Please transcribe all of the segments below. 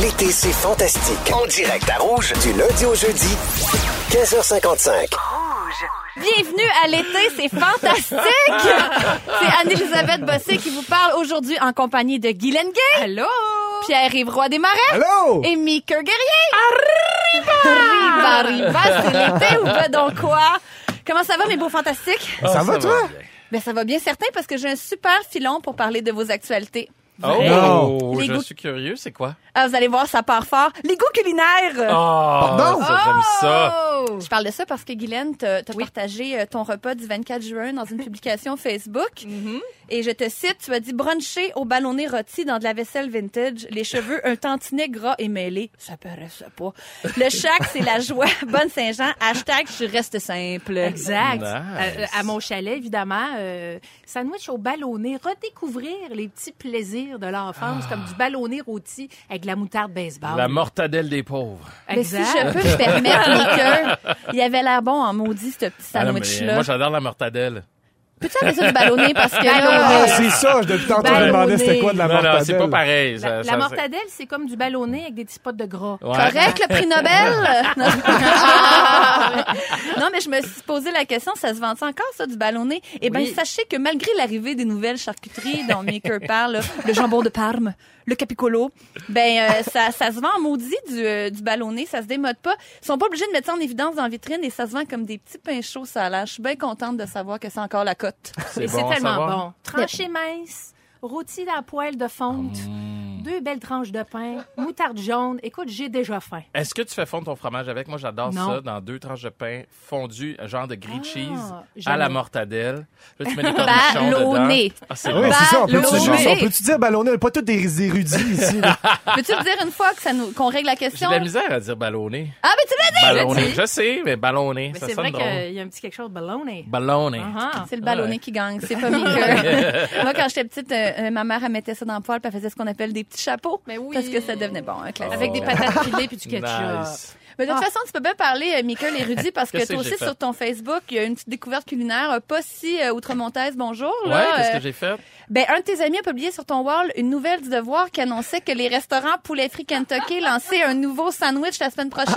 L'été, c'est fantastique. En direct à Rouge, du lundi au jeudi, 15h55. Bienvenue à l'été, c'est fantastique! c'est Anne-Elisabeth Bossé qui vous parle aujourd'hui en compagnie de Guy Lenguet. Allô! Pierre-Yves Roy Desmarais. Hello! Et Mika Guerrier. Arriba! Arriba, arriba, c'est l'été ou pas donc quoi? Comment ça va, mes beaux fantastiques? Ça va, toi? Ben, ça va bien certain parce que j'ai un super filon pour parler de vos actualités. Oh, je goûts- suis curieux, c'est quoi? Ah, vous allez voir, ça part fort. Les goûts culinaires! Oh, Pardon? ça, j'aime ça. Je parle de ça parce que Guylaine, t'as t'as partagé euh, ton repas du 24 juin dans une publication Facebook. Mm-hmm. Et je te cite, tu as dit bruncher au ballonné rôti dans de la vaisselle vintage, les cheveux un tantinet gras et mêlé. Ça paraissait pas. Le chac, c'est la joie. Bonne Saint-Jean. Hashtag je reste simple. Exact. Nice. Euh, à mon chalet, évidemment, euh, sandwich au ballonné, redécouvrir les petits plaisirs de l'enfance, comme du ballonné rôti avec de la moutarde baseball. La mortadelle des pauvres. Mais si Exact. je peux me permettre, il avait l'air bon en maudit, ce petit Ah sandwich-là. moi, j'adore la mortadelle. Peux-tu appeler ça du ballonné parce que Ballonné. là, Ah, c'est ça. je- Depuis tantôt, je me demandais c'était quoi de la non, mortadelle. non, c'est pas pareil. Ça- La, ça- la mortadelle, c'est comme du ballonné avec des petits pots de gras. Ouais. Correct, le prix Nobel? non, Non, mais je me suis posé la question, ça se vend encore, ça, du ballonné? Eh bien, Oui. sachez que malgré l'arrivée des nouvelles charcuteries dont Maker parle, là, le jambon de Parme, le capicolo, ben, euh, ça, ça se vend en maudit du, euh, du ballonné, ça se démode pas. Ils sont pas obligés de mettre ça en évidence dans la vitrine et ça se vend comme des petits pains chauds, ça a l'air. Je suis bien contente de savoir que c'est encore la cote. C'est à tellement savoir. bon. Tranché mince, rôti dans la poêle de fonte, Mmh. Deux belles tranches de pain, moutarde jaune. Écoute, j'ai déjà faim. Est-ce que tu fais fondre ton fromage avec? Moi, j'adore ça dans deux tranches de pain fondu, un genre de grilled Ah, cheese à la mortadelle. Là, tu mets des cornichons Ballonné. dedans. Ah, c'est Oui, bon. c'est ça. On peut-tu peut-tu dire ballonné? Pas tous des érudits ici. Peux-tu me dire une fois que ça nous, qu'on règle la J'ai question? de la misère à dire ballonné. Ah, ben tu l'as dit! Ballonné. Je sais, mais ballonné, Mais ça c'est vrai qu'il y a un petit quelque chose de ballonné. Ballonné. Ah, C'est le ballonné Ouais. qui gagne, c'est pas Mika. Moi, quand j'étais petite, euh, euh, ma mère, elle mettait ça dans le poêle, puis elle faisait ce qu'on appelle des petits chapeaux. Mais oui. Parce que ça devenait bon, un classique. Avec des Oh. patates pilées puis du ketchup. Nice. Mais de toute Ah. façon, tu peux bien parler, euh, Mika, l'érudit, parce que Qu'est-ce toi que aussi, sur ton Facebook, il y a une petite découverte culinaire, euh, pas si euh, outremontaise, bonjour. Là, Ouais, qu'est-ce Euh, que j'ai fait? ben, un de tes amis a publié sur ton wall une nouvelle du Devoir qui annonçait que les restaurants Poulet Frit Kentucky lançaient un nouveau sandwich la semaine prochaine.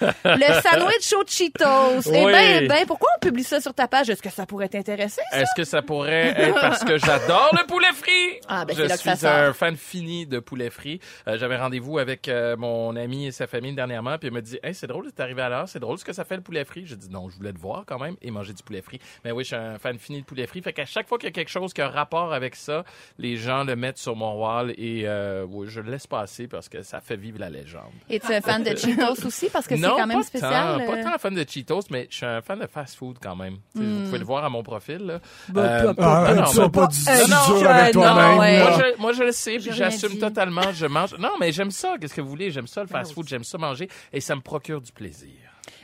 le sandwich aux Cheetos. Eh Oui. ben, ben, pourquoi on publie ça sur ta page? Est-ce que ça pourrait t'intéresser? Est-ce que ça pourrait être parce que j'adore le poulet frit? Ah, ben, Je là que suis ça un fan fini de poulet frit. Euh, J'avais rendez-vous avec euh, mon ami et sa famille dernièrement, puis il me dit Hey, c'est drôle, t'es arrivé à l'heure, c'est drôle ce que ça fait le poulet frit. J'ai dit non, je voulais te voir quand même et manger du poulet frit. Mais oui, je suis un fan fini de poulet frit. Fait qu'à chaque fois qu'il y a quelque chose qui a rapport avec ça, les gens le mettent sur mon wall et euh, oui, je le laisse passer parce que ça fait vivre la légende. Et tu es fan de Cheetos aussi parce que c'est non, quand même pas spécial. Tant, euh? pas tant fan de Cheetos, mais je suis un fan de fast food quand même. Vous pouvez le voir à mon profil. Là. Bah, Euh, Ah, non, tu vas pas du Euh, non, dur avec non, toi-même. ouais. moi, je, moi, je le sais, puis j'assume totalement. Je mange. Non, mais j'aime ça. Qu'est-ce que vous voulez? J'aime ça, le Ben fast-food. aussi. J'aime ça manger. Et ça me procure du plaisir.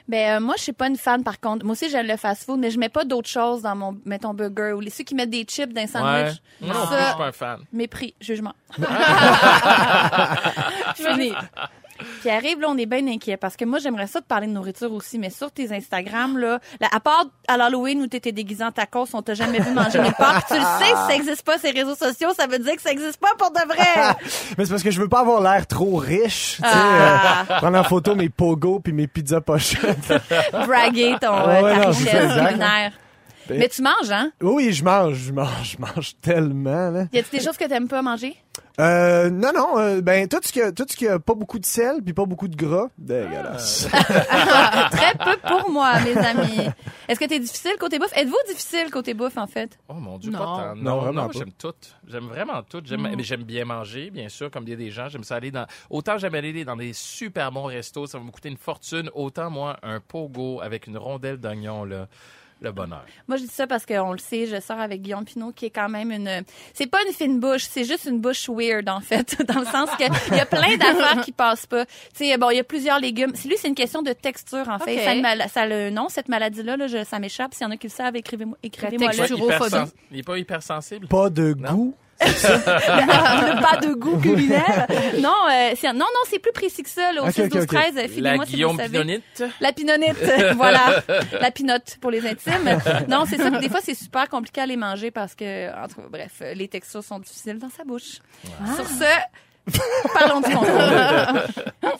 Ben euh, moi je suis pas une fan par contre. Moi aussi j'aime le fast-food mais je mets pas d'autres choses dans mon mettons burger ou les ceux qui mettent des chips dans un Ouais. sandwich. Moi non plus, je Ça, suis pas un fan. mépris, jugement. Fini. Puis arrive là, on est bien inquiet parce que moi j'aimerais ça te parler de nourriture aussi, mais sur tes Instagram là, là, à part à l'Halloween où t'étais déguisé en tacos, on t'a jamais vu manger nulle part. Puis tu le sais, si ça existe pas ces réseaux sociaux, ça veut dire que ça existe pas pour de vrai. Mais c'est parce que je veux pas avoir l'air trop riche. Tu sais, Ah. euh, prendre en photo mes pogos puis mes pizzas pochettes. Braguer ton Ouais, euh, ouais, ta non, richesse Mais tu manges, hein? oui, je mange, je mange, je mange tellement. Là. Y a-t-il des choses que t'aimes pas manger? Euh, non, non, euh, ben tout ce qui a, tout ce qui a pas beaucoup de sel puis pas beaucoup de gras, dégueulasse. Très peu pour moi, mes amis. Est-ce que t'es difficile côté bouffe? Êtes-vous difficile côté bouffe, en fait? Oh mon Dieu, Non. pas tant. Non, Non, vraiment non, pas. j'aime tout. J'aime vraiment tout. J'aime, Mm. mais j'aime bien manger, bien sûr, comme il y a des gens. J'aime ça aller dans. Autant j'aime aller dans des super bons restos, ça va me coûter une fortune. Autant moi, un pogo avec une rondelle d'oignon là, le bonheur. Moi, je dis ça parce qu'on le sait, je sors avec Guillaume Pinot, qui est quand même une... C'est pas une fine bouche, c'est juste une bouche weird, en fait, dans le sens que il y a plein d'affaires qui passent pas. Tu sais, bon, il y a plusieurs légumes. C'est lui, c'est une question de texture, en fait. Ok. Ça, a une mal- ça a le nom, cette maladie-là, là, je- ça m'échappe. S'il y en a qui le savent, écrivez-moi Turophobie. sens- Il est pas hypersensible? pas de Non? goût. pas de goût culinaire. Non, euh, c'est- non, non, c'est plus précis que ça, là, au Ok, 6 ok, 12 ok. 13 La filez-moi si vous Guillaume. Pinonite? La pinonite, voilà. La pinotte pour les intimes. Non, c'est ça. Des fois, c'est super compliqué à les manger parce que, en tout cas, bref, les textures sont difficiles dans sa bouche. Sur ce, Parlons du concours.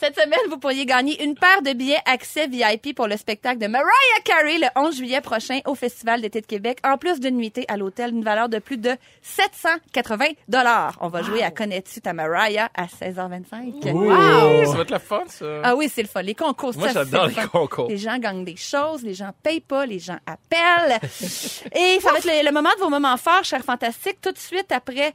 Cette semaine, vous pourriez gagner une paire de billets accès VIP pour le spectacle de Mariah Carey le 11 juillet prochain au Festival d'été de Québec, en plus d'une nuitée à l'hôtel d'une valeur de plus de 780 dollars. On va jouer à Connais-tu ta Mariah à 16h25. Wow! Ça va être la fun, ça. Ah oui, c'est le fun. Les concours, Moi, ça, j'adore c'est le les fun. concours. Les gens gagnent des choses, les gens payent pas, les gens appellent. Et ça va être le, le moment de vos moments forts, chers fantastiques, tout de suite après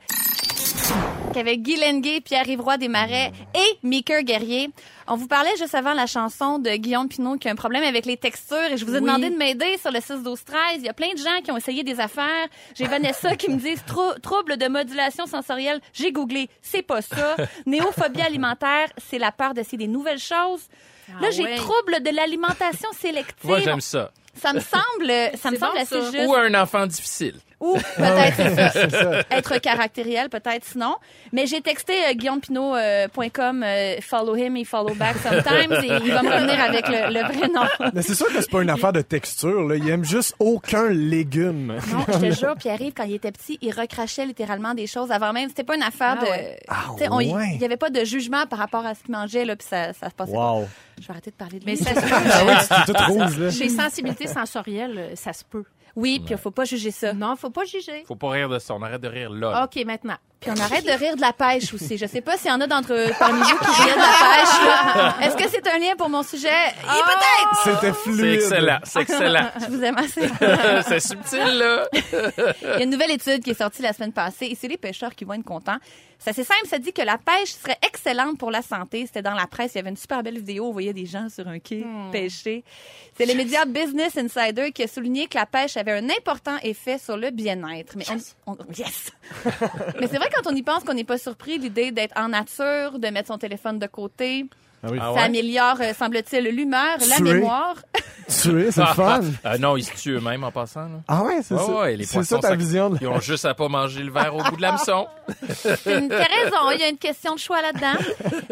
qu'avec Guy Lenguet, Pierre-Yves Roy Desmarais et Meeker Guerrier. On vous parlait juste avant la chanson de Guillaume Pinot qui a un problème avec les textures et je vous ai Oui. demandé de m'aider sur le 6 12 13 Il y a plein de gens qui ont essayé des affaires. J'ai Vanessa qui me dit Trou- trouble de modulation sensorielle. J'ai googlé, c'est pas ça. Néophobie alimentaire, c'est la peur d'essayer des nouvelles choses. Là, Ah j'ai ouais. trouble de l'alimentation sélective. Moi, j'aime ça. Ça me semble, ça me semble bon, assez ça. juste. Ou un enfant difficile. Ou peut-être c'est ça. C'est. Être caractériel, peut-être sinon. Mais j'ai texté euh, guillaumepinot.com, euh, follow him, he follow back sometimes, et il va me revenir avec le, le vrai nom. Mais c'est sûr que c'est pas une affaire de texture, là. Il aime juste aucun légume. Non, je te jure, Pierre-Yves, quand il était petit, il recrachait littéralement des choses avant même. C'était pas une affaire Ah de... ouais. Ah on- Il ouais. y avait pas de jugement par rapport à ce qu'il mangeait, là, puis ça, ça se passait pas. Wow. Je vais arrêter de parler de Mais lui. ça se Ah peut. oui, tu toute rouge, là. Chez sensibilité sensorielle, euh, ça se peut. Oui, puis il faut pas juger ça. Non, faut pas juger. Faut pas rire de ça. On arrête de rire là. OK, maintenant. Puis on arrête de rire de la pêche aussi. Je sais pas s'il y en a d'entre parmi vous qui rient de la pêche. Est-ce que c'est un lien pour mon sujet? Et peut-être! C'était C'est fluide. excellent. C'est excellent. Je vous aime assez. c'est subtil, là. Il y a une nouvelle étude qui est sortie la semaine passée et c'est les pêcheurs qui vont être contents. C'est assez simple, ça dit que la pêche serait excellente pour la santé. C'était dans la presse, il y avait une super belle vidéo, on voyait des gens sur un quai pêcher. C'est le média Business Insider qui a souligné que la pêche avait un important effet sur le bien-être. Mais on, on- yes! Mais c'est vrai quand on y pense qu'on n'est pas surpris l'idée d'être en nature, de mettre son téléphone de côté. Ah oui. Ah Ça ouais? améliore, euh, semble-t-il, l'humeur, la Tuer. mémoire. Tuer, c'est le fun. Ah, non, ils se tuent eux-mêmes en passant. Là. Ah ouais, c'est Ouais, ça. ouais, les c'est ça ta ça- vision. de- Ils ont juste à pas manger le verre au bout de l'hameçon. C'est une- T'as raison, il y a une question de choix là-dedans.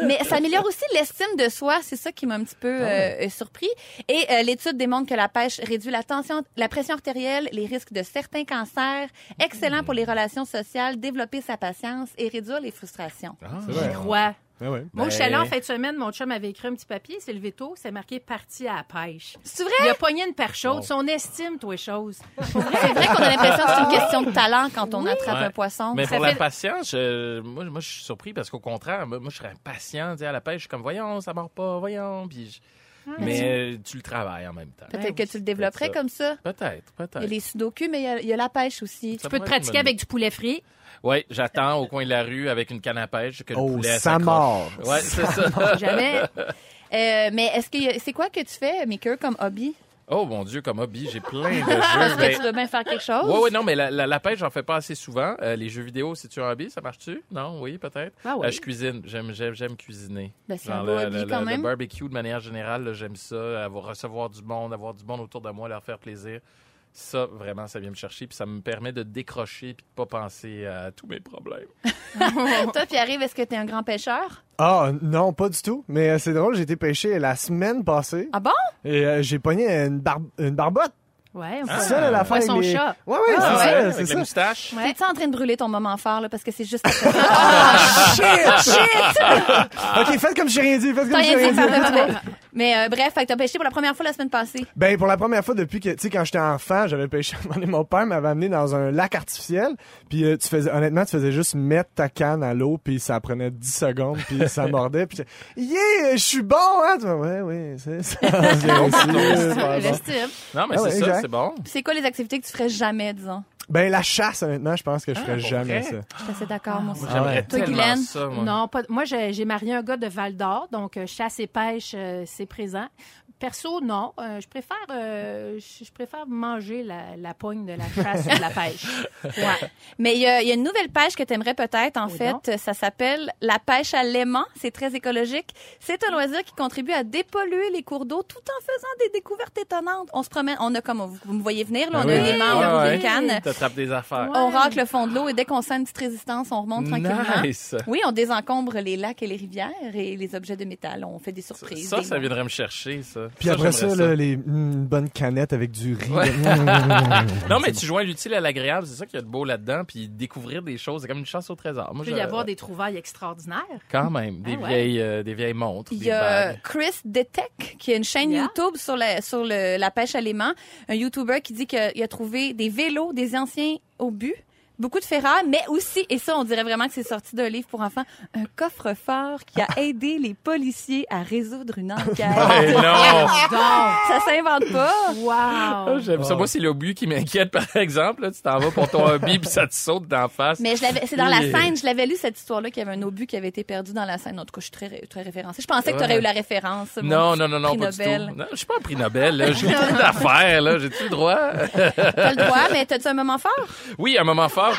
Mais ça améliore aussi l'estime de soi, c'est ça qui m'a un petit peu euh, euh, surpris. Et euh, l'étude démontre que la pêche réduit la tension, la pression artérielle, les risques de certains cancers, excellent pour les relations sociales, développer sa patience et réduire les frustrations. C'est vrai. Croix. Ah ouais. Moi, Ben- je suis allée en fin de semaine, mon chum avait écrit un petit papier, c'est levé tôt, c'est marqué parti à la pêche. C'est Il vrai? a pogné une perche chaude, son estime, toi, chose. C'est vrai qu'on a l'impression que c'est une question de talent quand on attrape Ouais. un poisson. Mais Ça pour la fait- patience, je- moi, moi, je suis surpris parce qu'au contraire, moi, moi, je serais impatient à la pêche. Je suis comme, voyons, ça mord pas, voyons. Puis je- Mais euh, tu le travailles en même temps. Peut-être Ouais, que tu le développerais ça. comme ça. Peut-être, Il y a peut-être. les sudoku, mais il y a, il y a la pêche aussi. Ça Tu peux te pratiquer avec du poulet frit. Oui, j'attends au coin de la rue avec une canne à pêche que le Oh, poulet ça mord. Ouais, c'est ça. Jamais. Euh, mais est-ce que c'est quoi que tu fais, Maker, comme hobby? Oh mon Dieu, comme hobby, j'ai plein de jeux. que Ben, tu dois bien faire quelque chose? Ouais, ouais, non, mais la, la, la pêche, j'en fais pas assez souvent. Euh, les jeux vidéo, c'est-tu un hobby? Ça marche-tu? Non, oui, peut-être. Ah oui. Euh, je cuisine. J'aime, j'aime, j'aime cuisiner. Ben, c'est un beau le, hobby le- quand le- même. le barbecue, de manière générale, là, j'aime ça. Avoir, recevoir du monde, avoir du monde autour de moi, leur faire plaisir. Ça, vraiment, ça vient me chercher. Puis ça me permet de décrocher puis de pas penser à tous mes problèmes. Toi, Pierre-Yves, est-ce que tu es un grand pêcheur? Ah, non, pas du tout. Mais euh, c'est drôle, j'ai été pêcher la semaine passée. Ah bon? Et euh, j'ai pogné une, bar- une barbotte. Ouais, on Ah. C'est ça, là, l'affaire Poisson avec les- chat. Ouais, ouais, Ah, c'est ouais, ça, avec c'est les ça. moustaches. Ouais. T'es-tu en train de brûler ton moment fort, là, parce que c'est juste après? Ah, shit, shit! ok, faites comme j'ai rien dit, faites comme j'ai rien rien dit. Mais euh, bref, fait que t'as pêché pour la première fois la semaine passée. Ben, pour la première fois depuis que, tu sais, quand j'étais enfant, j'avais pêché. à un moment donné, Mon père m'avait amené dans un lac artificiel. Puis, euh, tu faisais, honnêtement, tu faisais juste mettre ta canne à l'eau, puis ça prenait 10 secondes, puis ça mordait. Puis, yeah, je suis bon, hein? Tu ouais, ouais, c'est ça. Bien sûr, bon. Non, mais Ah ouais, c'est ça, c'est bon. C'est quoi les activités que tu ferais jamais, disons? Ben, la chasse, honnêtement, je pense que je ferais pour jamais vrai? ça. Je suis assez d'accord, moi aussi. Ah J'aimerais ouais. Toi, tellement Guylaine? ça, moi. Non, pas, moi, j'ai j'ai marié un gars de Val d'Or, donc euh, chasse et pêche, euh, c'est présent. Perso, non. Euh, je préfère euh, je je préfère manger la, la pogne de la chasse ou de la pêche. Ouais. Mais il y, a il y a une nouvelle pêche que tu aimerais peut-être, en Oui, fait. Ça s'appelle la pêche à l'aimant. C'est très écologique. C'est un loisir qui contribue à dépolluer les cours d'eau tout en faisant des découvertes étonnantes. On se promène, on a comme, vous, vous me voyez venir, là, on Ah a oui. un aimant, on a une canne. T'attrapes des affaires. Ouais. On racle le fond de l'eau et dès qu'on sent une petite résistance, on remonte tranquillement. Nice. Oui, on désencombre les lacs et les rivières et les objets de métal. On fait des surprises. ça, des ça viendrait me chercher, ça. Puis Ça, après ça, là, les, mm, une bonne canette avec du riz. Ouais. Mm. Non, mais tu joins l'utile à l'agréable, c'est ça qu'il y a de beau là-dedans, puis découvrir des choses, c'est comme une chasse au trésor. Moi, Il peut je- y avoir des trouvailles extraordinaires. Quand même, des, Ah ouais. vieilles, euh, des vieilles montres, Il y a bagues. Chris Detec qui a une chaîne Yeah. YouTube sur la sur le, la pêche à l'aimant, un YouTuber qui dit qu'il a trouvé des vélos des anciens obus, beaucoup de ferraille, mais aussi et ça on dirait vraiment que c'est sorti d'un livre pour enfants, un coffre-fort qui a aidé les policiers à résoudre une enquête. Non! ça s'invente pas. Wow! J'aime ça. Moi, c'est l'obus qui m'inquiète, par exemple. là. tu t'en vas pour ton hobby, puis ça te saute d'en face. Mais je l'avais, c'est dans la scène, je l'avais lu cette histoire-là qu'il y avait un obus qui avait été perdu dans la scène. En tout cas, je suis très, très référencée. Je pensais que tu aurais eu la référence. Non, non, non, non, prix pas du Nobel. tout. Non, je suis pas un prix Nobel. J'ai plein d'affaires, là. J'ai-tu le droit? T'as le droit, mais t'as-tu un moment fort? Oui, un moment fort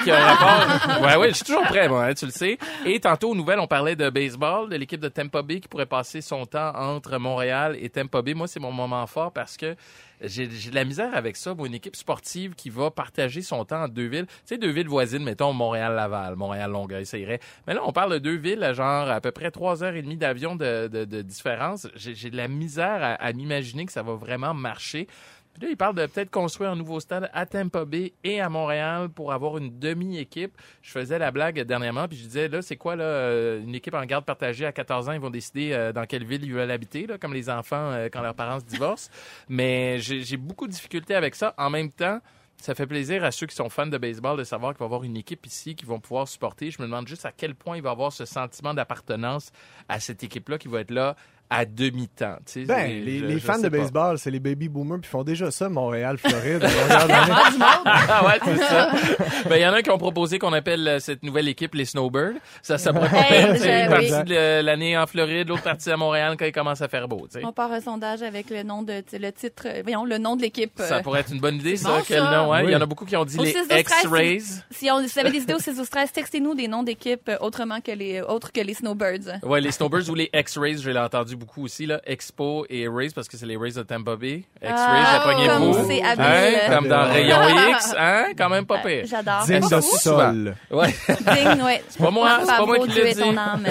Ouais, ouais, je suis toujours prêt, moi, hein, tu le sais. Et tantôt, aux nouvelles, on parlait de baseball, de l'équipe de Tampa Bay qui pourrait passer son temps entre Montréal et Tampa Bay. Moi, c'est mon moment fort parce que j'ai de la misère avec ça. Moi, une équipe sportive qui va partager son temps en deux villes. Tu sais, deux villes voisines, mettons Montréal-Laval, Montréal-Longueuil, ça irait. Mais là, on parle de deux villes, genre à peu près trois heures et demie d'avion de, de, de différence. J'ai j'ai de la misère à, à m'imaginer que ça va vraiment marcher. Puis là, il parle de peut-être construire un nouveau stade à Tampa Bay et à Montréal pour avoir une demi-équipe. Je faisais la blague dernièrement, puis je disais, là, c'est quoi, là, euh, une équipe en garde partagée à 14 ans, ils vont décider euh, dans quelle ville ils veulent habiter, là, comme les enfants euh, quand leurs parents se divorcent. Mais j'ai beaucoup de difficultés avec ça. En même temps, ça fait plaisir à ceux qui sont fans de baseball de savoir qu'il va y avoir une équipe ici qui vont pouvoir supporter. Je me demande juste à quel point il va avoir ce sentiment d'appartenance à cette équipe-là qui va être là à demi-temps. tu sais. Ben, les, je- les je fans de baseball, c'est les baby boomers, puis ils font déjà ça, Montréal, Floride. Ah ouais, c'est ça. Ben, il y en a qui ont proposé qu'on appelle euh, cette nouvelle équipe les Snowbirds. Ça, ça pourrait Hey, être je- une partie oui. de l'année en Floride, l'autre partie à Montréal quand il commence à faire beau, tu sais. On part un sondage avec le nom de, le titre, voyons, le nom de l'équipe. Ça euh, pourrait être une bonne idée, ça. bon, Quel ça. nom, ouais. Il y en a beaucoup qui ont dit Au les 6 de 13, X-Rays. Si, on, si vous avez des idées au 6 13, textez-nous des noms d'équipes euh, autrement que les, autres que les Snowbirds. Ouais, les Snowbirds ou les X-Rays, je l'ai entendu beaucoup aussi, là. Expo et Rays, parce que c'est les Rays de Tampa Bay. X-Rays, Ah, pognez-vous. comme. Hein? Comme dans. Rayon X, hein? Quand même pas pire. J'adore. Digne de sol. Ouais. Digne, ouais. C'est pas moi, c'est pas moi qui l'ai est ton dit. âme.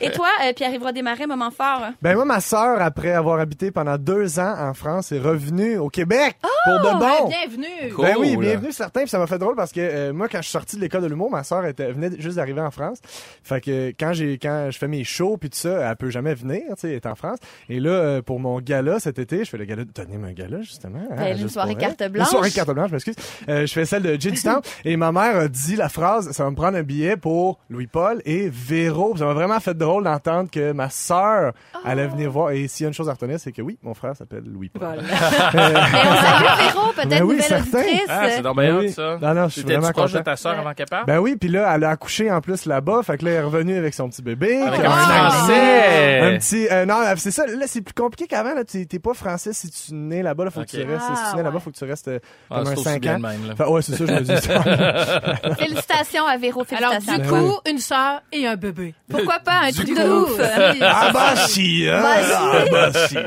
Et toi, euh, Pierre-Yves Desmarais, moment fort. hein? Ben moi, ma sœur, après avoir habité pendant deux ans en France, est revenue au Québec pour de Ouais, bon. bienvenue! Cool. Ben oui, bienvenue certain. Puis ça m'a fait drôle parce que euh, moi, quand je suis sorti de l'école de l'humour, ma sœur était venait juste d'arriver en France. Fait que quand j'ai quand je fais mes shows puis tout ça, elle peut jamais venir, tu sais, est en France. Et là, euh, pour mon gala cet été, je fais le gala. Donnez-moi un gala justement. hein, Ben, une juste soirée carte blanche. Une soirée carte blanche, je m'excuse. Euh, je fais celle de Jay Temple et ma mère a dit la phrase ça va me prendre un billet pour Louis-Paul et Véro. Ça m'a vraiment fait drôle d'entendre que ma sœur allait venir voir. Et s'il y a une chose à retenir, c'est que oui, mon frère s'appelle Louis-Paul. Voilà. On salue Véro, peut-être Ben oui, nouvelle auditrice. Ah, c'est bien Oui. ça. Non, non, je suis vraiment proche de content. ta sœur avant qu'elle parte? Ben oui, puis là, elle a accouché en plus là-bas. Fait que là, elle est revenue avec son petit bébé. Avec un français. Un petit... euh, non, c'est ça. Là, c'est plus compliqué qu'avant. Là, t'es t'es pas français si tu nais là-bas. Là, faut que tu restes. Ah, si tu nais là-bas, ouais. faut que tu restes euh, Ah, comme c'est un aussi 5 bien ans. même, là. Fait, ouais, c'est ça, je me dis. Félicitations à Véro, Alors, du Ben coup, une sœur et un bébé. Pourquoi pas un Du truc coup. de ouf? ah bah si, hein? Ah bah si.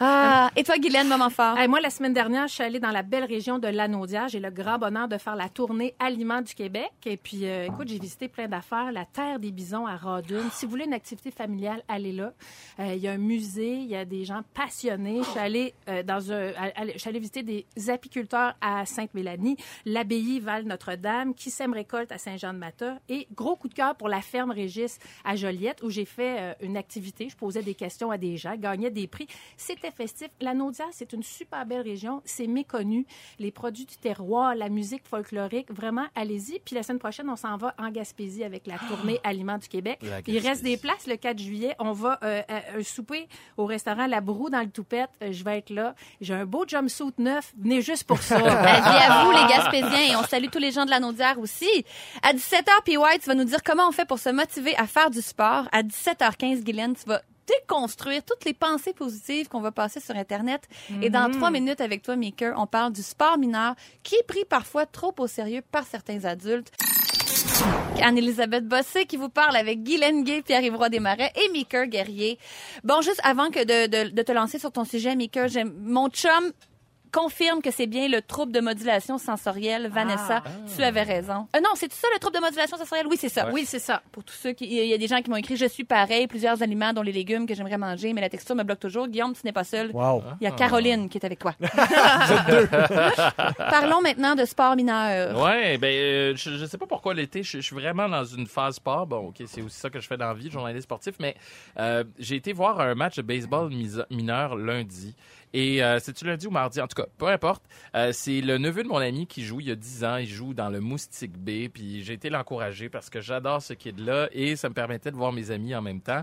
Ah, et toi, Guylaine, moment fort? Hey, moi, la semaine dernière, je suis allée dans la belle région de Lanaudière. J'ai le grand bonheur de faire la tournée Aliments du Québec. Et puis, euh, écoute, j'ai visité plein d'affaires. La Terre des Bisons à Rodune. Si vous voulez une activité familiale, allez là. Euh, Il y a un musée, il y a des gens passionnés. Je suis allée, euh, dans un, je suis allée visiter des apiculteurs à Sainte-Mélanie, l'abbaye Val-Notre-Dame, qui sème récolte à Saint-Jean-de-Mata. Et gros coup de cœur pour la ferme Régis à Joliette, où j'ai fait euh, une activité. Je posais des questions à des gens, gagnais des prix. C'était festif. La Naudière, c'est une super belle région. C'est méconnu. Les produits du terroir, la musique folklorique, vraiment, allez-y. Puis la semaine prochaine, on s'en va en Gaspésie avec la tournée Aliments du Québec. Il reste des places le 4 juillet. On va euh, souper au restaurant La Broue dans le Toupette. Euh, je vais être là. J'ai un beau jumpsuit neuf. Venez juste pour ça. Avis à vous, les Gaspésiens, et on salue tous les gens de la Naudière aussi. À 17h, P. White, tu vas nous dire comment on fait pour se motiver à faire du sport. À 17h15, Guylaine, tu vas déconstruire toutes les pensées positives qu'on va passer sur Internet. Et dans trois minutes avec toi, Maker, on parle du sport mineur qui est pris parfois trop au sérieux par certains adultes. Anne-Elisabeth Bossé qui vous parle avec Guylaine Gay, Pierre-Yves Desmarais et Maker Guerrier. Bon, juste avant que de, de, te lancer sur ton sujet, j'aime mon chum confirme que c'est bien le trouble de modulation sensorielle. Vanessa, tu avais raison. Euh, non, c'est ça le trouble de modulation sensorielle? Oui, c'est ça. Oui, c'est ça. Pour tous ceux qui, il y a des gens qui m'ont écrit, je suis pareil, plusieurs aliments dont les légumes que j'aimerais manger, mais la texture me bloque toujours. Guillaume, tu n'es pas seul. Wow. Il y a Caroline qui est avec toi. Parlons maintenant de sport mineur. Ouais, ben euh, je, je sais pas pourquoi l'été, je, je suis vraiment dans une phase sport. Bon, ok, c'est aussi ça que je fais dans la vie, journaliste sportif, mais euh, j'ai été voir un match de baseball mineur lundi. Et euh, c'est-tu lundi ou mardi? En tout cas, peu importe. Euh, c'est le neveu de mon ami qui joue il y a 10 ans. Il joue dans le Moustique B. Puis j'ai été l'encourager parce que j'adore ce kid-là et ça me permettait de voir mes amis en même temps.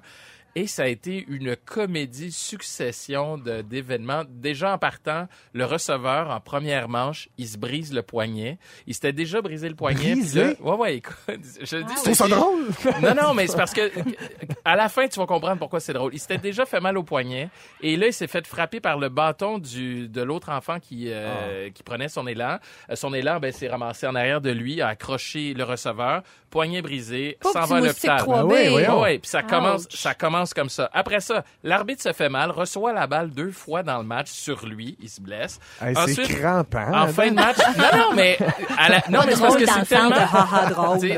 Et ça a été une comédie succession de- d'événements. Déjà en partant, le receveur en première manche, il se brise le poignet. Il s'était déjà brisé le poignet. Brisé? là- ouais, ouais, écoute, je le dis. Ça c'est- drôle? non, non, mais c'est parce que à la fin, tu vas comprendre pourquoi c'est drôle. Il s'était déjà fait mal au poignet et là, il s'est fait frapper par le bâton du de l'autre enfant qui euh, qui prenait son élan. Euh, Son élan, ben, s'est ramassé en arrière de lui, a accroché le receveur, poignet brisé, s'en va à l'hôpital. 3B. Ben oui. Ouais, ouais, puis ça commence, Ouch. ça commence comme ça. Après ça, l'arbitre se fait mal, reçoit la balle deux fois dans le match sur lui, il se blesse. Hey, c'est Ensuite, crampant. en fin de match, non, non, mais à la- non, mais c'est parce que c'est tellement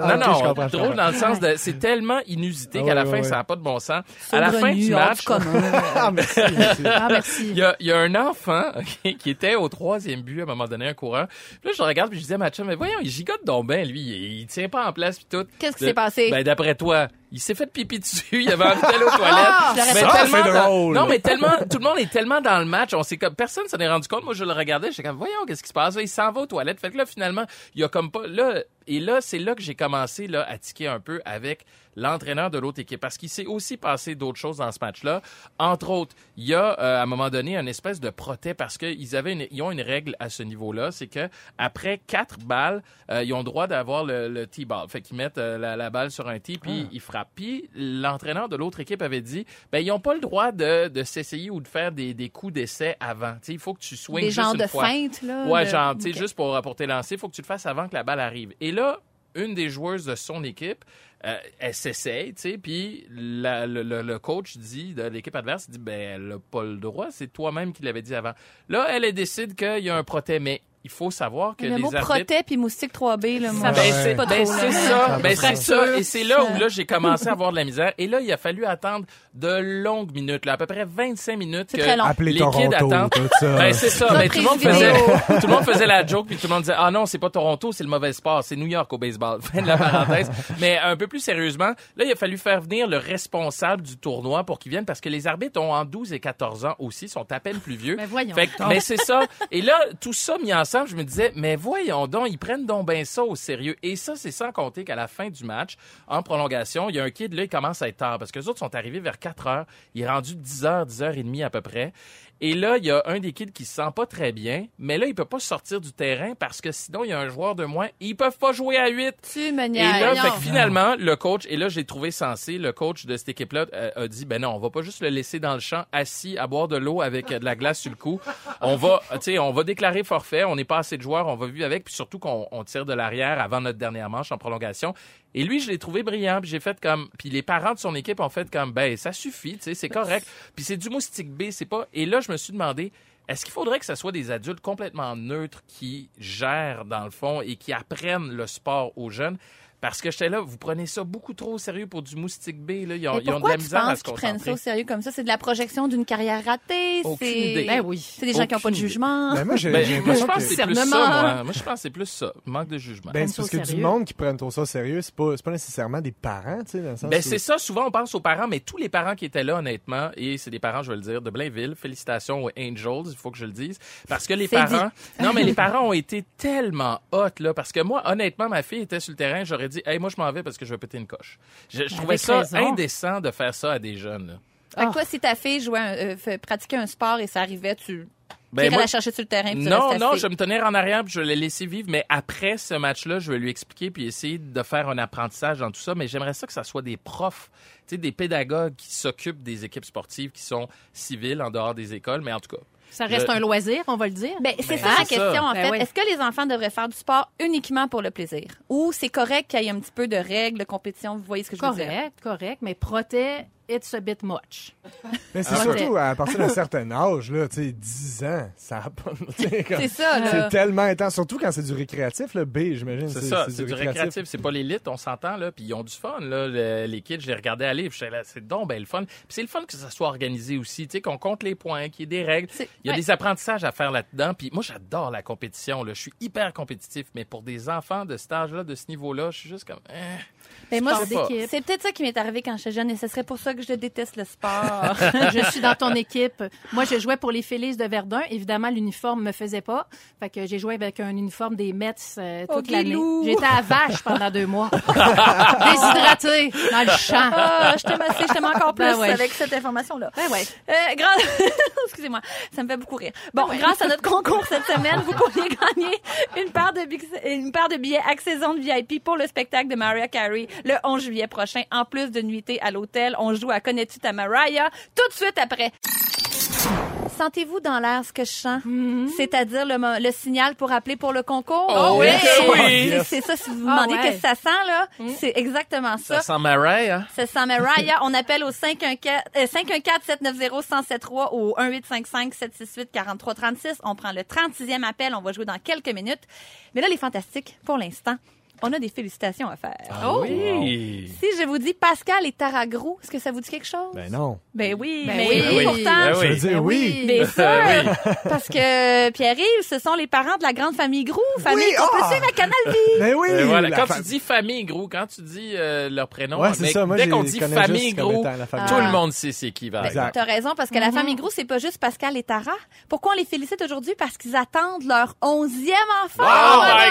non, non, je drôle dans le sens de, c'est tellement inusité qu'à la fin, ça n'a pas de bon sens. À la fin du match. Ah, merci. Ah, merci. il y a, il y a un enfant qui était au troisième but à un moment donné, un. Puis là, je regarde puis je dis à ma chum, mais voyons, il gigote donc bien, lui. Il, il tient pas en place puis tout. Qu'est-ce qui s'est passé? Ben, d'après toi, il s'est fait pipi dessus, il avait envie d'aller aux toilettes. Je l'aurais Mais Ça, tellement c'est dans- drôle. Non, mais tellement, tout le monde est tellement dans le match, on s'est comme, personne s'en est rendu compte. Moi, je le regardais, j'étais comme, voyons, qu'est-ce qui se passe? Il s'en va aux toilettes. Fait que là, finalement, il y a comme pas, là, et là, c'est là que j'ai commencé, là, à tiquer un peu avec l'entraîneur de l'autre équipe. Parce qu'il s'est aussi passé d'autres choses dans ce match-là. Entre autres, il y a, euh, à un moment donné, une espèce de protêt parce qu'ils avaient une, ils ont une règle à ce niveau-là. C'est que, après quatre balles, euh, ils ont le droit d'avoir le, le T-ball. Fait qu'ils mettent euh, la, la balle sur un T puis ils frappent. Puis l'entraîneur de l'autre équipe avait dit, ben, ils ont pas le droit de, de s'essayer ou de faire des, des coups d'essai avant. Il faut que tu swings Des juste genres une de fois. feintes, là. Ouais, genre, tu sais, juste pour, tes lancer, il faut que tu le fasses avant que la balle arrive. Et là, une des joueuses de son équipe, euh, elle s'essaye, tu sais, puis le, coach dit, de l'équipe adverse, dit, ben, elle n'a pas le droit, c'est toi-même qui l'avais dit avant. Là, elle, décide qu'il y a un mais il faut savoir que Le les mot arbitres... protège puis moustique 3B, là, moi, Ça, Ben, c'est ben, trop, c'est là. ça, ben, c'est ça. Et c'est là où là j'ai commencé à avoir de la misère. Et là, il a fallu attendre de longues minutes, là, à peu près 25 minutes. C'est que très long. Les kids Toronto, attendent. tout ça. Ben, c'est ça. Mais tout le monde faisait, tout le monde faisait la joke puis tout le monde disait, ah non, c'est pas Toronto, c'est le mauvais sport, c'est New York au baseball. Fin de la parenthèse. Mais un peu plus sérieusement, là, il a fallu faire venir le responsable du tournoi pour qu'il vienne parce que les arbitres ont en 12 et 14 ans aussi, sont à peine plus vieux. Mais voyons. Fait mais c'est ça. Et là, tout ça mis ensemble, je me disais, mais voyons donc, ils prennent donc bien ça au sérieux. Et ça, c'est sans compter qu'à la fin du match, en prolongation, il y a un kid, là, il commence à être tard parce que les autres sont arrivés vers 4 heures. Il est rendu 10 heures, 10 heures et demie à peu près. Et là, il y a un des kids qui se sent pas très bien, mais là, il peut pas sortir du terrain parce que sinon, il y a un joueur de moins. Ils peuvent pas jouer à 8. Tu me Et là, Non. fait que finalement, le coach, et là, j'ai trouvé sensé, le coach de cette équipe-là euh, a dit, ben non, on va pas juste le laisser dans le champ, assis, à boire de l'eau avec euh, de la glace sur le cou. On va, tu sais, on va déclarer forfait, on n'est pas assez de joueurs, on va vivre avec, puis surtout qu'on on tire de l'arrière avant notre dernière manche en prolongation. Et lui, je l'ai trouvé brillant, puis j'ai fait comme, puis les parents de son équipe ont fait comme, ben ça suffit, tu sais, c'est correct. Puis c'est du moustique B, c'est pas. Et là, je me suis demandé, est-ce qu'il faudrait que ce soit des adultes complètement neutres qui gèrent, dans le fond, et qui apprennent le sport aux jeunes? Parce que j'étais là, vous prenez ça beaucoup trop au sérieux pour du moustique B. Là. Ils, ont, ils ont de la misère à se qu'ils prennent ça concentrer. au sérieux comme ça? C'est de la projection d'une carrière ratée? Aucune c'est... idée. Ben oui. C'est des gens qui n'ont pas de jugement. Ben, moi, j'ai Ben, moi, je pense que... c'est plus ça, moi. Moi, je pense que c'est plus ça. Manque de jugement. Ben, c'est parce que du monde qui prennent tout ça au sérieux, c'est pas, c'est pas nécessairement des parents, tu sais, dans le sens Ben, où- c'est ça. Souvent, on pense aux parents, mais tous les parents qui étaient là, honnêtement, et c'est des parents, je vais le dire, de Blainville. Félicitations aux Angels, il faut que je le dise. Parce que les parents, non, mais les parents ont été tellement hot, là. Parce que moi, honnêtement, ma fille était sur le terrain, j'aurais dit, hey, moi, je m'en vais parce que je vais péter une coche. Je, je trouvais ça raison. indécent de faire ça à des jeunes, là. Fait que Ah. toi, si ta fille jouait, euh, pratiquait un sport et ça arrivait, tu Ben, moi- la chercher sur le terrain. Non, non, je vais me tenir en arrière, puis je vais le laisser vivre. Mais après ce match-là, je vais lui expliquer puis essayer de faire un apprentissage dans tout ça. Mais j'aimerais ça que ça soit des profs, tu sais, des pédagogues qui s'occupent des équipes sportives qui sont civiles en dehors des écoles. Mais en tout cas, Ça reste un loisir, on va le dire. Ben, c'est Ben, ça la ça. question, en Ben fait. oui. Est-ce que les enfants devraient faire du sport uniquement pour le plaisir? Ou c'est correct qu'il y ait un petit peu de règles, de compétition? Vous voyez ce que je veux dire? correct, correct. Mais proté it's a bit much. Mais c'est Ah, surtout à partir d'un certain âge, là, tu sais, 10 ans, ça C'est ça, là. C'est tellement intense, surtout quand c'est du récréatif, le B, j'imagine. C'est ça, c'est du récréatif, c'est pas l'élite, on s'entend là, puis ils ont du fun là, le- les kids, je les regardais aller, puis j'étais là, c'est donc ben le fun. Puis c'est le fun que ça soit organisé aussi, tu sais qu'on compte les points, qu'il y ait des règles. Il y a ouais. des apprentissages à faire là-dedans, puis moi j'adore la compétition là, je suis hyper compétitif, mais pour des enfants de cet âge-là, de ce niveau-là, je suis juste comme eh. Ben moi, c'est peut-être ça qui m'est arrivé quand j'étais jeune et ce serait pour ça que je déteste le sport. je suis dans ton équipe. Moi, je jouais pour les Félix de Verdun. Évidemment, l'uniforme me faisait pas. Fait que j'ai joué avec un uniforme des Mets euh, toute Oh, l'année. J'étais à vache pendant deux mois. Déshydratée dans le champ. Ah, je t'aime assez, je t'aime encore plus Ben ouais. avec cette information-là. Ben ouais. Euh, grâce... Excusez-moi, ça me fait beaucoup rire. Bon, grâce à notre concours cette semaine, vous pourriez gagner une paire de, bi- une paire de billets accession de VIP pour le spectacle de Mariah Carey le 11 juillet prochain. En plus de nuitée à l'hôtel, on joue à Connais-tu ta Mariah? Tout de suite après. Sentez-vous dans l'air ce que je sens? C'est-à-dire le, signal pour appeler pour le concours? Oh oui! oui! C'est- C'est ça, si vous vous Ah demandez ouais. qu'est-ce que ça sent, là, c'est exactement Ça ça. sent Mariah. C'est ça, Mariah. On appelle au 514 euh, 514-790-1073 ou 1855-768-4336. On prend le 36e appel. On va jouer dans quelques minutes. Mais là, les fantastiques, pour l'instant, on a des félicitations à faire. Ah oui. Si je vous dis Pascal et Taragrou, est-ce que ça vous dit quelque chose? Ben non. Ben oui, Ben mais oui. oui, pourtant. Ben Je veux dire, Ben oui. Bien Ben sûr, parce que Pierre-Yves, ce sont les parents de la grande famille Grou, famille Oui, qu'on peut ah! suivre à Canal Vie. Ben oui. Euh, voilà. Quand fa- tu dis famille gros, quand tu dis euh, leur prénom, Ouais, mais ça. Moi, dès qu'on dit famille famille tout Grou. le monde sait c'est qui va Exact. T'as raison, parce que la famille Grou, c'est pas juste Pascal et Tara. Pourquoi on les félicite aujourd'hui? Parce qu'ils attendent leur onzième enfant. Oh my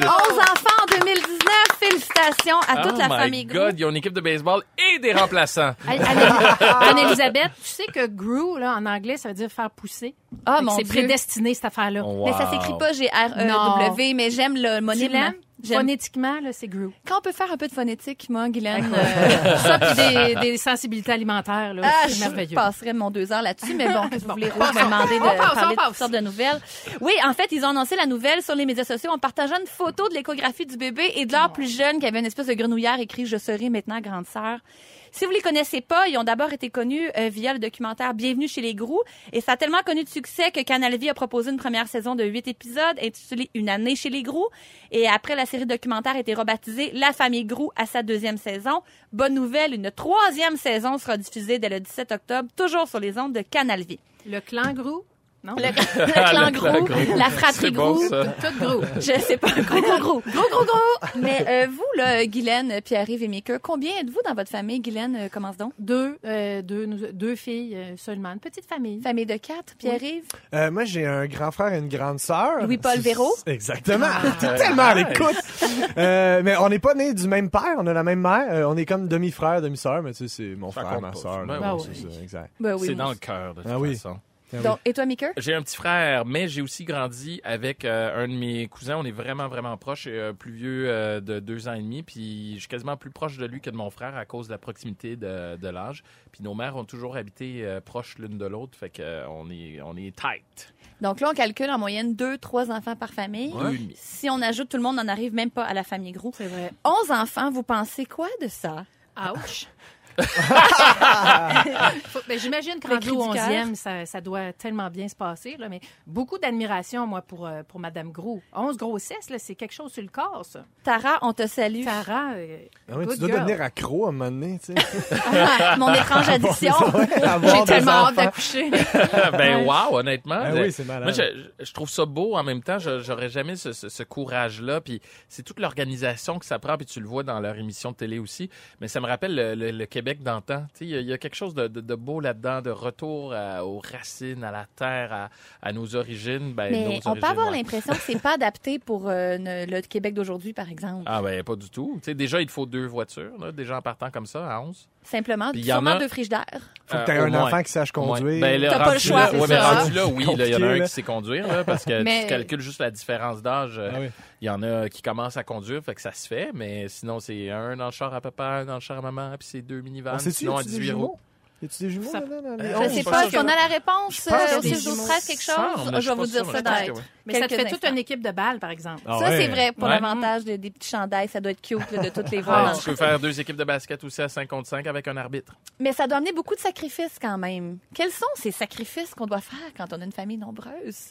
God! 11 enfants en 2019. Félicitations à toute oh la my famille Grou. God, ils ont une équipe de baseball et des remplaçants. Anne- Anne- Anne-Elisabeth, tu sais que grew, là, en anglais, ça veut dire faire pousser. Ah, mon C'est prédestiné, cette affaire-là. Oh, Mais ça s'écrit pas G-R-E-W, mais j'aime le? J'aime. Phonétiquement, là, c'est grew. Quand on peut faire un peu de phonétique, moi, Guylaine, euh, Ça, puis des, des sensibilités alimentaires, là, Ah, c'est je merveilleux. passerais mon deux heures là-dessus, mais bon, qu'est-ce que vous voulez, Rouge passons. m'a demandé de On passe, parler on de toutes sortes de nouvelles. Oui, en fait, ils ont annoncé la nouvelle sur les médias sociaux en partageant une photo de l'échographie du bébé et de leur plus jeune qui avait une espèce de grenouillère écrit « Je serai maintenant grande sœur ». Si vous les connaissez pas, ils ont d'abord été connus euh, via le documentaire Bienvenue chez les Grous et ça a tellement connu de succès que Canal Vie a proposé une première saison de huit épisodes intitulée Une année chez les Grous et après la série documentaire a été rebaptisée La famille Grou à sa deuxième saison. Bonne nouvelle, une troisième saison sera diffusée dès le 17 octobre, toujours sur les ondes de Canal Vie. Le clan grew? Non? Le, le clan Grou. la fratrie bon, ça. Tout grew. je sais pas, gros gros gros, gros gros gros. Mais euh, vous là, Guylaine, Pierre-Yves et Mika, combien êtes-vous dans votre famille? Guylaine, euh, commence donc. Deux, euh, deux, nous- deux filles euh, seulement. Une petite famille. Famille de quatre, Pierre-Yves? Euh, moi, j'ai un grand frère et une grande sœur. Louis-Paul Véraud? Exactement. T'es tellement à l'écoute. Euh, mais on n'est pas nés du même père, on a la même mère. Euh, on est comme demi-frère, demi-sœur, mais tu sais, c'est mon Ça frère, ma sœur. Ben là, oui. c'est ça, exact. Ben oui. c'est dans le cœur de toute Ah façon. Ah oui. Donc, et toi, Mika? J'ai un petit frère, mais j'ai aussi grandi avec euh, un de mes cousins. On est vraiment, vraiment proches, euh, plus vieux euh, de deux ans et demi. Puis je suis quasiment plus proche de lui que de mon frère à cause de la proximité de, de l'âge. Puis nos mères ont toujours habité euh, proches l'une de l'autre. Fait que euh, on est, on est tight. Donc là, on calcule en moyenne deux, trois enfants par famille. Demi. Si on ajoute tout le monde, on n'arrive même pas à la famille Grou. C'est vrai. 11 enfants, vous pensez quoi de ça? Ouch. Ben, J'imagine que Le rendu cri au du cœur. 11e, ça, ça doit tellement bien se passer. Là, mais beaucoup d'admiration, moi, pour, euh, pour Madame Gros. 11 grossesses, là, c'est quelque chose sur le corps, ça. Tara, on te salue. Sarah, euh, Ah tu dois girl. devenir accro à un moment donné, tu sais. Mon étrange addiction. J'ai tellement hâte d'accoucher. ben wow, honnêtement. Ben de- oui, c'est malade. Moi, je, je trouve ça beau en même temps. Je- J'aurais jamais ce, ce- ce courage-là. Puis c'est toute l'organisation que ça prend. Puis tu le vois dans leur émission de télé aussi. Mais ça me rappelle le, le- le Québec d'antan. Tu sais, Il y, a- il y a quelque chose de, de- de beau là-dedans, de retour à- aux racines, à la terre, à, à nos origines. Ben, Mais nos on peut avoir ouais. l'impression que c'est pas adapté pour euh, ne- le Québec d'aujourd'hui, par exemple. Ah ben pas du tout. Déjà, il te faut deux voitures. Là, déjà en partant comme ça, à 11. Simplement, il y en sûrement a- deux frigidaires. Faut que Euh, t'aies au un enfant qui sache conduire. Ben, là, T'as pas rendu le choix, là- c'est ouais, mais rendu là, oui, là, il y en a un qui sait conduire, là, parce que Mais- tu calcules juste la différence d'âge. Ah oui. Il y en a qui commencent à conduire, fait que ça se fait, mais sinon, c'est un dans le char à papa, un dans le char à maman, puis c'est deux minivans. Sinon, à y a-tu des 18 roues. Jumeaux? Y a-tu des jumeaux Ça- là-dedans, dans les Je sais pas qu'on que- a la réponse euh, au qu'il y a 6 des 12 13 quelque chose? Je vais vous dire ça oui. Mais ça te fait toute une équipe de balles, par exemple. Ah Ça, ouais. c'est vrai, pour Ouais. l'avantage de- des petits chandails, ça doit être cute là, de toutes les voir. tu peux faire deux équipes de basket aussi à 5 contre 5 avec un arbitre. Mais ça doit amener beaucoup de sacrifices quand même. Quels sont ces sacrifices qu'on doit faire quand on a une famille nombreuse?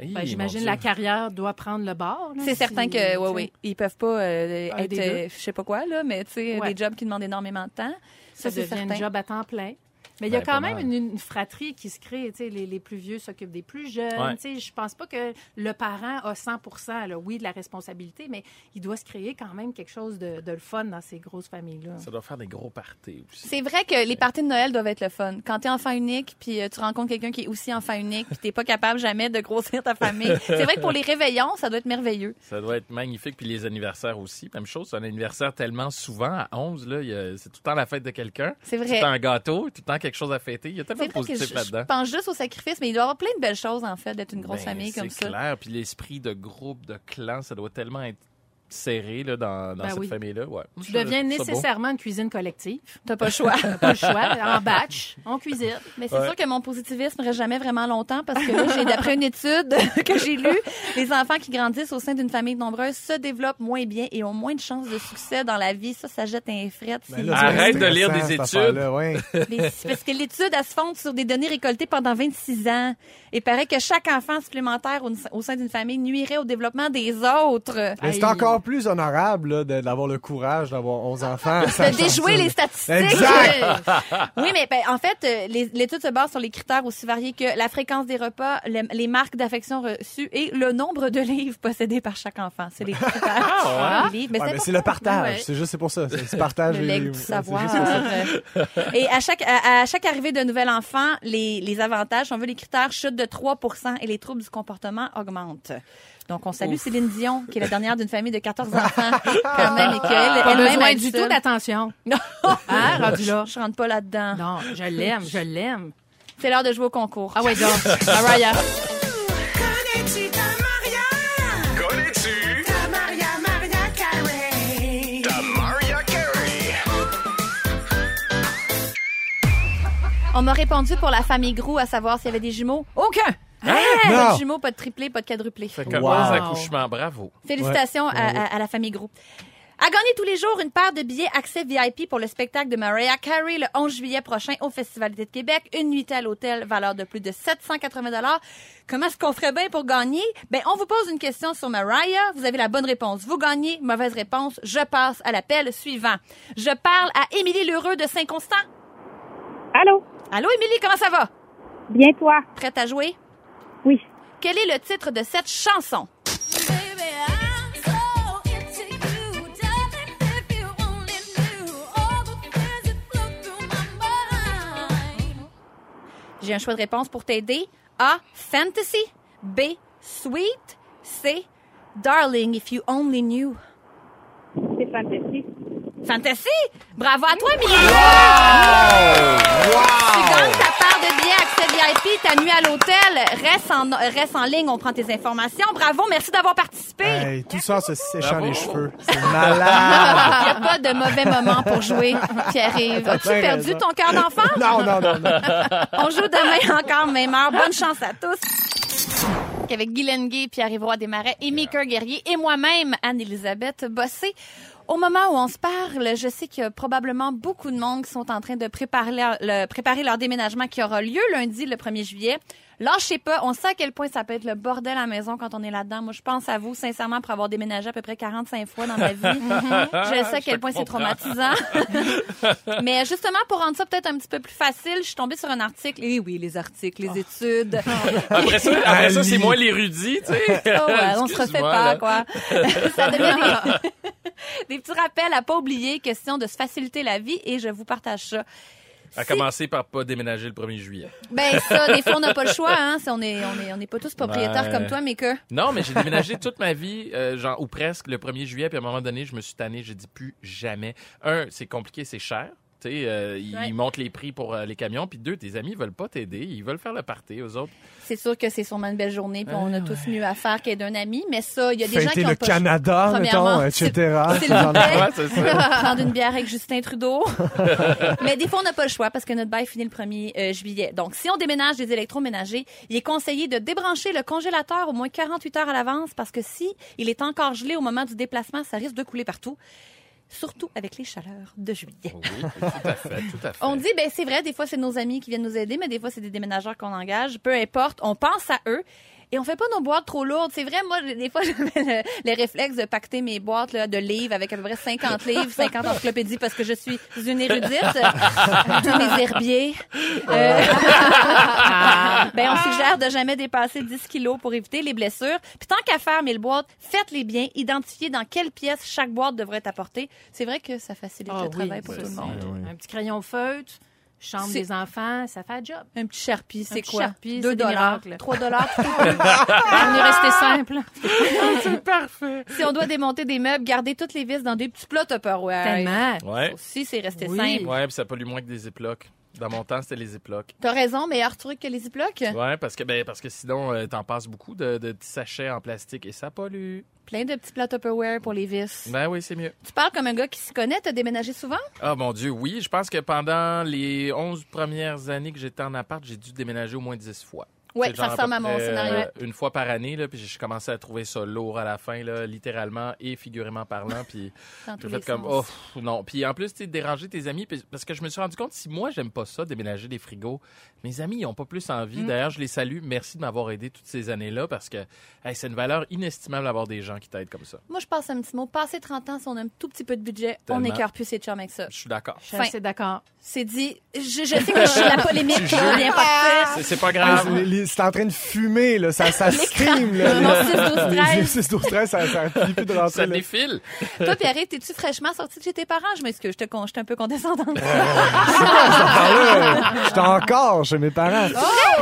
Hey, Ben, J'imagine la carrière doit prendre le bord. C'est si- certain que, oui, oui, ils peuvent pas euh, être, euh, je sais pas quoi, là, mais tu sais, Ouais. des jobs qui demandent énormément de temps. Ça, Ça, devient certain. un job à temps plein. Mais il y a Ben, quand même une, une fratrie qui se crée. tu sais, Les, les plus vieux s'occupent des plus jeunes. Ouais. tu sais, Je pense pas que le parent a 100 là, oui, de la responsabilité, mais il doit se créer quand même quelque chose de, de le fun dans ces grosses familles-là. Ça doit faire des gros parties aussi. C'est vrai que les parties de Noël doivent être le fun. Quand t'es enfant unique, puis euh, tu rencontres quelqu'un qui est aussi enfant unique, puis t'es pas capable jamais de grossir ta famille. C'est vrai que pour les réveillons, ça doit être merveilleux. Ça doit être magnifique. Puis les anniversaires aussi. Même chose, c'est un anniversaire tellement souvent à 11, là, il y a- c'est tout le temps la fête de quelqu'un. C'est Tout vrai. le temps un gâteau, tout le temps quelque chose à fêter. Il y a tellement C'est de je, positif je là-dedans. pense juste au sacrifice, mais il doit y avoir plein de belles choses, en fait, d'être une grosse Ben, famille comme C'est ça. clair. Puis l'esprit de groupe, de clan, ça doit tellement être serré là, dans, dans Ben cette oui. famille-là. Ouais. Tu deviens nécessairement une cuisine collective. T'as pas le choix. Pas le choix. En batch, on cuisine. Mais c'est Ouais. sûr que mon positivisme ne reste jamais vraiment longtemps parce que là, j'ai, d'après une étude que j'ai lue, les enfants qui grandissent au sein d'une famille nombreuse se développent moins bien et ont moins de chances de succès dans la vie. Ça, ça jette un fret. Ben là, Arrête de lire des études. ouais. Parce que l'étude, elle se fonde sur des données récoltées pendant 26 ans. Et paraît que chaque enfant supplémentaire au, au sein d'une famille nuirait au développement des autres. Mais c'est Hey. Encore plus honorable d'avoir le courage d'avoir 11 enfants. De déjouer les statistiques. Exact. Oui, mais ben, en fait, euh, l'étude se base sur les critères aussi variés que la fréquence des repas, le- les marques d'affection reçues et le nombre de livres possédés par chaque enfant. C'est les critères. Ah, Les livres. Mais Ouais, c'est mais c'est le partage. Ouais. C'est juste pour ça. C'est partage. le et- du savoir. et à chaque, à, à chaque arrivée de nouvel enfant, les, les avantages, si on veut, les critères chutent de 3 et les troubles du comportement augmentent. Donc, on salue Céline Dion, qui est la dernière d'une famille de 14 enfants, quand même, et qu'elle, Pas elle-même besoin du tout d'attention. Non. Hein, rendu là? Je rentre pas là-dedans. Non, je l'aime, je l'aime. C'est l'heure de jouer au concours. Ah ouais, donc. Mariah. Connais-tu ta Maria? Connais-tu? Ta Maria, Maria Carey. ta Maria Carey? On m'a répondu pour la famille Grou à savoir s'il y avait des jumeaux. Aucun! Ah, pas Non. de jumeaux, pas de triplé, pas de quadruplé. Ça commence Wow. l'accouchement. Bravo. Félicitations à, à- à la famille Grou. À gagner tous les jours une paire de billets accès VIP pour le spectacle de Mariah Carey le 11 juillet prochain au Festival d'été de Québec. Une nuitée à l'hôtel, valeur de plus de 780 Comment est-ce qu'on ferait bien pour gagner? Ben, on vous pose une question sur Mariah. Vous avez la bonne réponse. Vous gagnez. Mauvaise réponse. Je passe à l'appel suivant. Je parle à Émilie Lheureux de Saint-Constant. Allô? Allô, Émilie, comment ça va? Bien toi? Prête à jouer? Oui. Quel est le titre de cette chanson? J'ai un choix de réponse pour t'aider. A. Fantasy. B. Sweet. C. Darling, if you only knew. C'est fantastique. Fantasy! Bravo à toi, Émilie! Tu gagnes ta part de billets accès VIP, ta nuit à l'hôtel. Reste en, reste en ligne, on prend tes informations. Bravo, merci d'avoir participé. Hey, tout ça en se séchant Bravo. les cheveux. C'est malade. Il n'y a pas de mauvais moment pour jouer, Pierre-Yves. As-tu perdu raison. ton cœur d'enfant? non, non, non, non. On joue demain encore, même heure. Bonne chance à tous. Avec Guy Lenguet, Pierre-Yves Roy Desmarais, Amy Kerr Guerrier et moi-même, Anne-Élisabeth Bossé. Au moment où on se parle, je sais qu'il y a probablement beaucoup de monde qui sont en train de préparer leur, le- préparer leur déménagement qui aura lieu lundi, le 1er juillet. Lâchez pas, on sait à quel point ça peut être le bordel à la maison quand on est là-dedans. Moi, je pense à vous, sincèrement, pour avoir déménagé à peu près 45 fois dans ma vie. je sais à quel Je point c'est traumatisant. Mais justement, pour rendre ça peut-être un petit peu plus facile, je suis tombée sur un article. Et oui, les articles, les études. Après ça, après ça Ali. c'est moi l'érudit, tu sais. Oh, ouais, on se refait pas, là. quoi. ça devient des, des petits rappels à pas oublier, question de se faciliter la vie, et je vous partage ça. À Si- commencer par pas déménager le 1er juillet. Ben ça, des fois on n'a pas le choix, hein. Si on est, on est, on n'est pas tous propriétaires comme toi, mais que. Non, mais j'ai déménagé toute ma vie, euh, genre, ou presque, le 1er juillet, puis à un moment donné, je me suis tanné, j'ai dit plus jamais. Un, c'est compliqué, c'est cher. Tu sais, euh, ils Ouais. montent les prix pour euh, les camions, puis deux, tes amis veulent pas t'aider, ils veulent faire le party aux autres. C'est sûr que c'est sûrement une belle journée, puis on a tous mieux à faire qu'être un ami, mais ça, il y a des gens qui ont le pas Canada, Premièrement, mettons, etc. c'est prendre une bière avec Justin Trudeau. Mais des fois, on n'a pas le choix parce que notre bail finit le 1er euh, juillet. Donc, si on déménage des électroménagers, il est conseillé de débrancher le congélateur au moins 48 heures à l'avance parce que si il est encore gelé au moment du déplacement, ça risque de couler partout. Surtout avec les chaleurs de juillet. Oui, tout à fait, tout à fait. On dit, ben c'est vrai, des fois c'est nos amis qui viennent nous aider, mais des fois c'est des déménageurs qu'on engage. Peu importe, on pense à eux. Et on fait pas nos boîtes trop lourdes. C'est vrai, moi, des fois, j'avais le, les réflexes de pacter mes boîtes là, de livres avec à peu près 50 livres, 50 encyclopédies parce que je suis une érudite. Tous mes herbiers. Euh, ben, on suggère de jamais dépasser 10 kilos pour éviter les blessures. Puis tant qu'à faire mille boîtes, faites-les bien. Identifiez dans quelle pièce chaque boîte devrait être apportée. C'est vrai que ça facilite Ah le oui, travail pour tout le monde. Un petit crayon feutre, chambre des enfants, ça fait un job. Un petit Sharpie, c'est quoi? Sharpie, 2 c'est des dollars, miracles. 3 dollars. On est resté simple. c'est parfait. si on doit démonter des meubles, garder toutes les vis dans des petits plats Tupperware. Tellement. Ouais. Aussi, c'est resté Oui. simple. Ouais, puis ça pollue moins que des ziplocs. Dans mon temps, c'était les ziplocs. T'as raison, meilleur truc que les ziplocs? Ouais, parce que ben parce que sinon euh, t'en passes beaucoup de, de petits sachets en plastique et ça pollue. Plein de petits plats Tupperware pour les vis. Ben oui, c'est mieux. Tu parles comme un gars qui s'y connaît. T'as déménagé souvent? Ah mon dieu, oui, je pense que pendant les 11 premières années que j'étais en appart, j'ai dû déménager au moins 10 fois. Ouais, ça ressemble à mon près, scénario. euh, une fois par année là, puis j'ai commencé à trouver ça lourd à la fin là, littéralement et figurément parlant, puis j'ai fait comme oh non. Puis en plus, tu sais, déranger tes amis puis- parce que je me suis rendu compte si moi j'aime pas ça déménager des frigos, mes amis ils ont pas plus Mm. envie. D'ailleurs, je les salue. Merci de m'avoir aidé toutes ces années-là parce que hey, c'est une valeur inestimable d'avoir des gens qui t'aident comme ça. Moi, je passe un petit mot. Passer 30 ans, si on a un tout petit peu de budget, on Tellement. n'écarte plus ses chums avec ça. Je suis d'accord. Je suis d'accord. C'est dit. Je, je sais que je suis la polémique. C'est- C'est pas Ah, grave. les- C'est en train de fumer, là. Ça, ça steam, là. Non, 6, 12, 13. Les 6, 12, 13, ça, ça plus de rentrer, Ça défile. Toi, Pierre, t'es-tu fraîchement sorti de chez tes parents? Je m'excuse, je te con- je suis un peu condescendante. J'étais encore chez mes parents.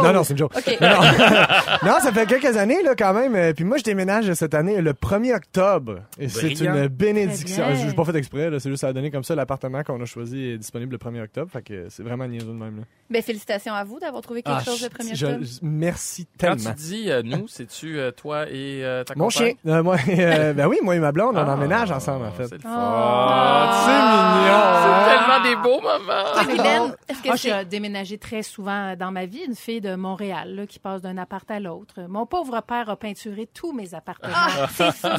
Non, non, c'est une joke. OK. Non, non. Non, ça fait quelques années, là, quand même. Euh, Puis moi, je déménage cette année le 1er octobre. Et c'est une bénédiction. Je l'ai pas fait exprès, là. C'est juste à donner comme ça. L'appartement qu'on a choisi est disponible le 1er octobre. Fait que c'est vraiment niaiseux de même, là. Ben, félicitations à vous d'avoir trouvé quelque Ah, chose le je- premier je- octobre. Merci Quand tellement. tu dis euh, nous, c'est-tu euh, toi et euh, ta Mon compagne? chien. Euh, moi, euh, ben oui, moi et ma blonde, on Ah, emménage ensemble, en fait. C'est le fun. C'est mignon. C'est hein? Tellement des beaux moments. Toi, Guylaine, est-ce que Moi, j'ai déménagé très souvent dans ma vie. Une fille de Montréal là, qui passe d'un appart à l'autre. Mon pauvre père a peinturé tous mes appartements. Ah,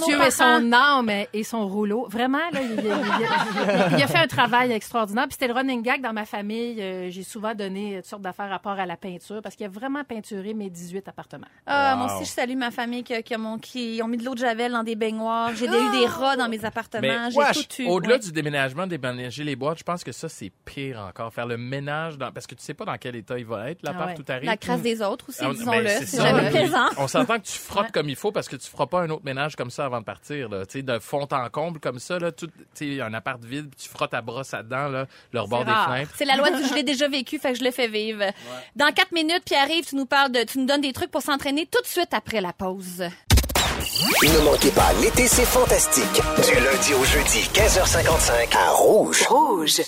Dieu et son âme et son rouleau. Vraiment, là, il, il- il- il a fait un travail extraordinaire. Puis c'était le running gag dans ma famille. Euh, J'ai souvent donné toutes sortes d'affaires à rapport à la peinture parce qu'il a vraiment peinturé mes 18 appartements. Ah, Wow. moi aussi, je salue ma famille qui, qui, a mon- qui ont mis de l'eau de javel dans des baignoires. J'ai eu des rats dans mes appartements. Mais, J'ai wesh, tout eu. Au-delà Ouais. du déménagement, déménager les boîtes, je pense que ça, c'est pire encore. Faire le ménage, dans... parce que tu sais pas dans quel état il va être, l'appart, Ah ouais. tout arrive. La crasse des autres aussi, Ah, disons-le. c'est jamais Puis, plaisant. On s'entend que tu frottes comme il faut parce que tu feras pas un autre ménage comme ça avant de partir. Là. Tu sais, de fond en comble comme ça, là, tout, tu sais, un appart vide, puis tu frottes ta brosse à dents, là, le rebord des fenêtres. C'est la loi du je l'ai déjà vécu, fait que je le fais vivre. Dans quatre minutes, Pierre-Yves, tu nous parles de, tu nous donnes des trucs pour s'entraîner tout de suite après la pause. Ne manquez pas, l'été, c'est fantastique. Du lundi au jeudi, 15h55, à Rouge. Rouge.